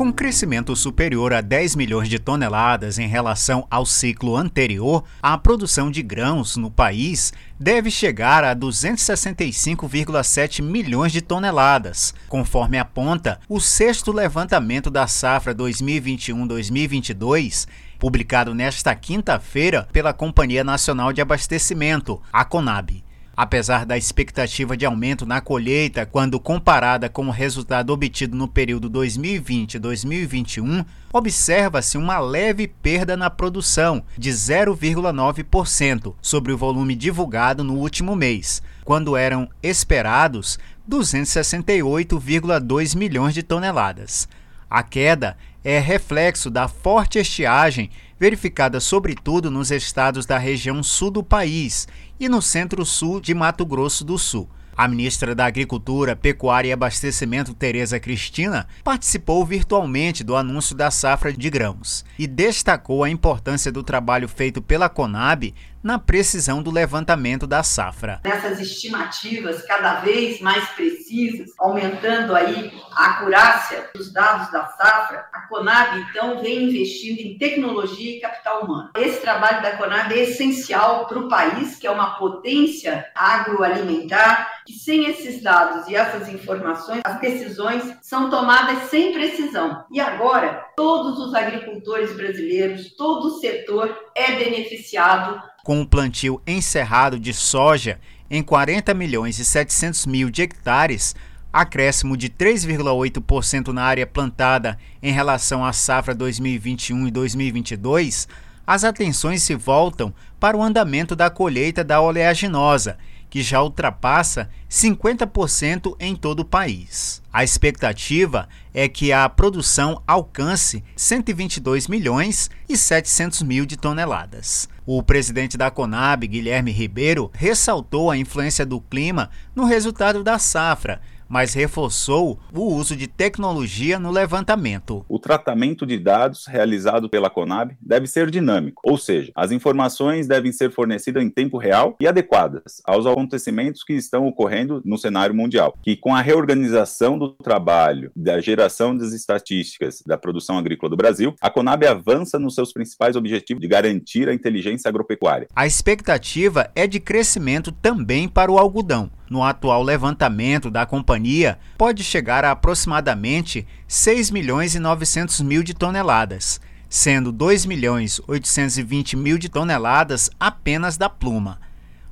Com crescimento superior a 10 milhões de toneladas em relação ao ciclo anterior, a produção de grãos no país deve chegar a 265,7 milhões de toneladas, conforme aponta o sexto levantamento da safra 2021-2022 publicado nesta quinta-feira pela Companhia Nacional de Abastecimento, a CONAB. Apesar da expectativa de aumento na colheita quando comparada com o resultado obtido no período 2020-2021, observa-se uma leve perda na produção, de 0,9%, sobre o volume divulgado no último mês, quando eram esperados 268,2 milhões de toneladas. A queda é reflexo da forte estiagem verificada sobretudo nos estados da região sul do país e no centro-sul de Mato Grosso do Sul. A ministra da Agricultura, Pecuária e Abastecimento, Tereza Cristina, participou virtualmente do anúncio da safra de grãos e destacou a importância do trabalho feito pela Conab na precisão do levantamento da safra. Nessas estimativas cada vez mais precisas, aumentando aí a acurácia dos dados da safra, a Conab então vem investindo em tecnologia e capital humano. Esse trabalho da Conab é essencial para o país, que é uma potência agroalimentar, que sem esses dados e essas informações, as decisões são tomadas sem precisão. E agora, todos os agricultores brasileiros, todo o setor é beneficiado com o plantio encerrado de soja em 40 milhões e 700 mil de hectares, acréscimo de 3,8% na área plantada em relação à safra 2021 e 2022, as atenções se voltam para o andamento da colheita da oleaginosa, que já ultrapassa 50% em todo o país. A expectativa é que a produção alcance 122 milhões e 700 mil de toneladas. O presidente da Conab, Guilherme Ribeiro, ressaltou a influência do clima no resultado da safra, mas reforçou o uso de tecnologia no levantamento. O tratamento de dados realizado pela Conab deve ser dinâmico, ou seja, as informações devem ser fornecidas em tempo real e adequadas aos acontecimentos que estão ocorrendo no cenário mundial. Que com a reorganização do trabalho, da geração das estatísticas da produção agrícola do Brasil, a Conab avança nos seus principais objetivos de garantir a inteligência agropecuária. A expectativa é de crescimento também para o algodão no atual levantamento da companhia, pode chegar a aproximadamente 6 milhões e 900 mil de toneladas, sendo 2 milhões 820 mil de toneladas apenas da pluma.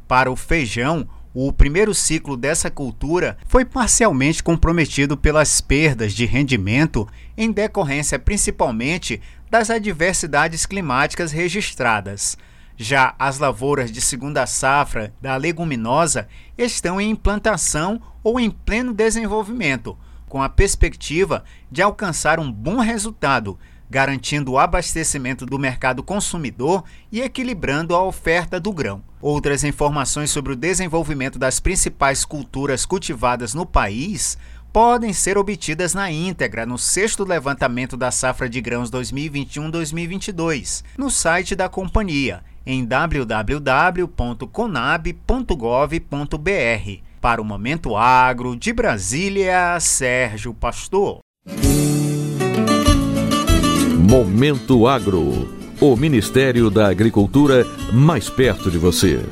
Para o feijão, o primeiro ciclo dessa cultura foi parcialmente comprometido pelas perdas de rendimento em decorrência principalmente das adversidades climáticas registradas. Já as lavouras de segunda safra da leguminosa estão em implantação ou em pleno desenvolvimento, com a perspectiva de alcançar um bom resultado, garantindo o abastecimento do mercado consumidor e equilibrando a oferta do grão. Outras informações sobre o desenvolvimento das principais culturas cultivadas no país podem ser obtidas na íntegra no sexto levantamento da safra de grãos 2021-2022, no site da companhia em www.conab.gov.br. Para o Momento Agro, de Brasília, Sérgio Pastor. Momento Agro. O Ministério da Agricultura mais perto de você.